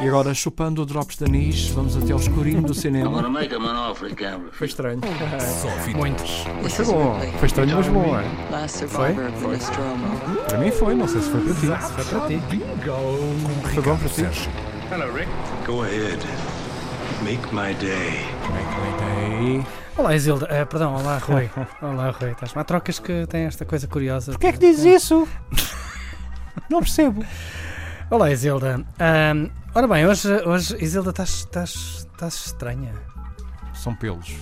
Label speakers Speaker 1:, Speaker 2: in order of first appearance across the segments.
Speaker 1: E agora, chupando o drops de anis, vamos até ao escurinho do cinema.
Speaker 2: make.
Speaker 1: Foi estranho.
Speaker 3: Muito.
Speaker 1: Mas foi bom. Foi estranho, mas bom, é?
Speaker 4: The Nostromo.
Speaker 1: Para mim foi, não sei se foi para ti.
Speaker 3: Foi para ti.
Speaker 1: Foi bom para ti?
Speaker 5: Go ahead. Make my day.
Speaker 1: Ei.
Speaker 3: Olá, Isilda. Eh, perdão, olá, Rui. Olá, Rui. Estás Há trocas que têm esta coisa curiosa.
Speaker 1: Porquê é que dizes isso? Não percebo.
Speaker 3: Olá, Isilda. Ahm, ora bem, hoje, hoje Isilda, estás, estranha.
Speaker 1: São pelos.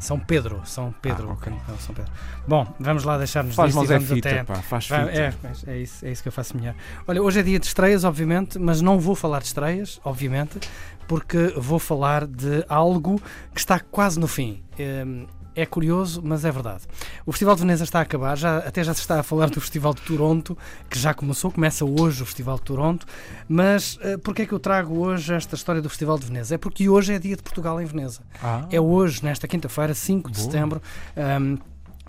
Speaker 3: São Pedro, São Pedro.
Speaker 1: Ah, ok.
Speaker 3: não, São Pedro. Bom, vamos lá deixar-nos
Speaker 1: Faz mas é fita,
Speaker 3: até...
Speaker 1: pá. Faz fita.
Speaker 3: É, é, isso, é isso que eu faço melhor. Olha, hoje é dia de estreias, obviamente, mas não vou falar de estreias, obviamente, porque vou falar de algo que está quase no fim. É curioso, mas é verdade. O Festival de Veneza está a acabar, já, até já se está a falar do Festival de Toronto, que já começou, começa hoje o Festival de Toronto. Mas uh, porquê é que eu trago hoje esta história do Festival de Veneza? É porque hoje é dia de Portugal em Veneza.
Speaker 1: Ah,
Speaker 3: É hoje, nesta quinta-feira, 5 de
Speaker 1: Boa.
Speaker 3: setembro, um,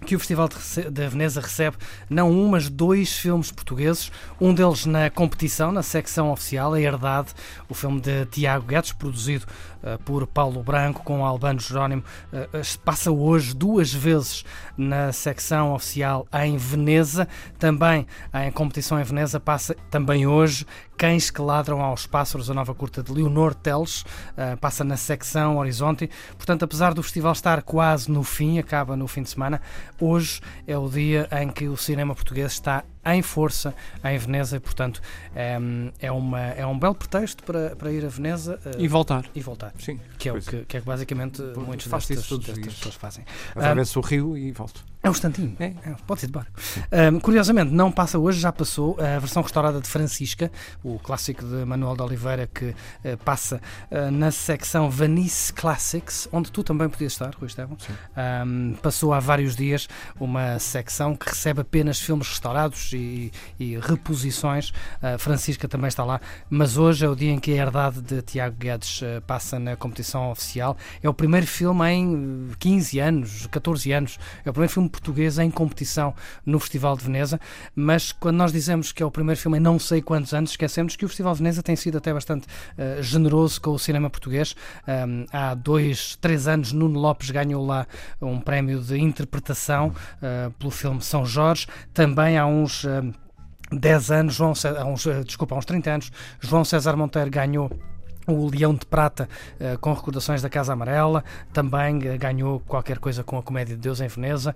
Speaker 3: que o Festival de Veneza recebe não um, mas dois filmes portugueses. Um deles na competição, na secção oficial, A Herdade, o filme de Tiago Guedes, produzido uh, por Paulo Branco com Albano Jerónimo, uh, passa hoje duas vezes na secção oficial em Veneza. Também em competição em Veneza passa também hoje Cães que Ladram aos Pássaros, a nova curta de Leonor Teles, uh, passa na secção Horizonte. Portanto, apesar do festival estar quase no fim, acaba no fim de semana, hoje é o dia em que o cinema português está em força em Veneza portanto, é, é, uma, é um belo pretexto para, para ir a Veneza uh,
Speaker 1: E voltar.
Speaker 3: e voltar.
Speaker 1: Sim.
Speaker 3: Que é, o que, que é que basicamente destas, destas
Speaker 1: dias.
Speaker 3: pessoas fazem.
Speaker 1: Atravesso o rio e volto.
Speaker 3: É um instantinho.
Speaker 1: É.
Speaker 3: É, pode ser de barco. Um, curiosamente, não passa hoje, já passou a versão restaurada de Francisca, o clássico de Manuel de Oliveira, que eh, passa eh, na secção Vanice Classics, onde tu também podias estar, Rui Estevam.
Speaker 1: Sim.
Speaker 3: Um, passou há vários dias uma secção que recebe apenas filmes restaurados e, e reposições. A Francisca também está lá, mas hoje é o dia em que a herdade de Tiago Guedes eh, passa na competição oficial. É o primeiro filme em eh, 15 anos, 14 anos. É o primeiro filme português em competição no Festival de Veneza. Mas quando nós dizemos que é o primeiro filme em não sei quantos anos, esquecemos que o Festival de Veneza tem sido até bastante eh, generoso com o cinema português. Um, há dois, três anos, Nuno Lopes ganhou lá um prémio de interpretação eh, pelo filme São Jorge. Também há uns. Eh, 10 anos, João César, uns, eh, desculpa, há uns 30 anos, João César Monteiro ganhou o Leão de Prata eh, com recordações da Casa Amarela, também eh, ganhou qualquer coisa com a Comédia de Deus em Veneza.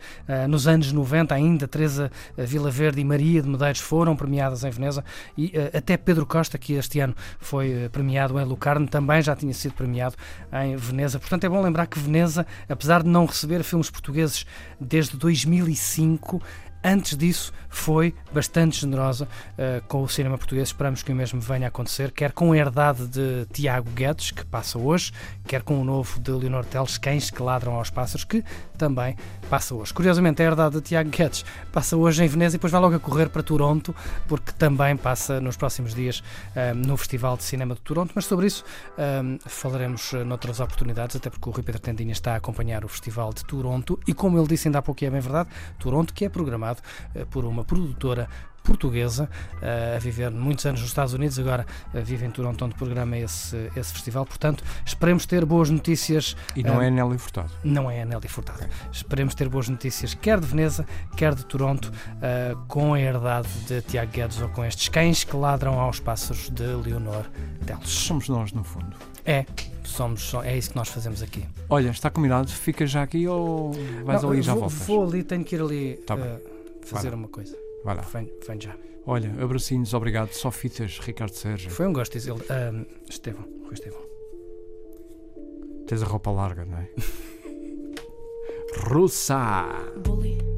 Speaker 3: Nos anos 90 ainda Teresa Vila Verde e Maria de Medeiros foram premiadas em Veneza e até Pedro Costa, que este ano foi premiado em Lucarno, também já tinha sido premiado em Veneza. Portanto é bom lembrar que Veneza, apesar de não receber filmes portugueses desde 2005, Antes disso, foi bastante generosa uh, com o cinema português. Esperamos que o mesmo venha a acontecer, quer com a herdade de Tiago Guedes, que passa hoje, quer com o novo de Leonor Teles, Cães que Ladram aos Pássaros, que também passa hoje. Curiosamente, a herdade de Tiago Guedes passa hoje em Veneza e depois vai logo a correr para Toronto, porque também passa nos próximos dias uh, no Festival de Cinema de Toronto. Mas sobre isso uh, falaremos noutras oportunidades, até porque o Rui Pedro Tendinha está a acompanhar o Festival de Toronto e, como ele disse ainda há pouco, e é bem verdade, Toronto, que é programado eh, por uma produtora portuguesa eh, a viver muitos anos nos Estados Unidos, agora eh, vive em Toronto, onde programa esse, esse festival. Portanto, esperemos ter boas notícias.
Speaker 1: E não é Nelly Furtado.
Speaker 3: Não é a Nelly Furtado. Esperemos ter boas notícias, quer de Veneza, quer de Toronto, com a herdade de Tiago Guedes ou com estes cães que ladram aos pássaros de Leonor Teles.
Speaker 1: Somos nós, no fundo.
Speaker 3: É, somos, é isso que nós fazemos aqui.
Speaker 1: Olha, está combinado? Fica já aqui ou vais
Speaker 3: Não,
Speaker 1: ali e já
Speaker 3: vou,
Speaker 1: voltas?
Speaker 3: vou ali, tenho que ir ali
Speaker 1: Tá bem.
Speaker 3: Fazer uma coisa.
Speaker 1: Vai lá.
Speaker 3: Venho, venho já.
Speaker 1: Olha, abracinhos, obrigado. Só fitas, Ricardo Sérgio.
Speaker 3: Foi um gosto dizer. Um, Estevão, Rui Estevão.
Speaker 1: Tens a roupa larga, não é? Russa!
Speaker 4: Bully.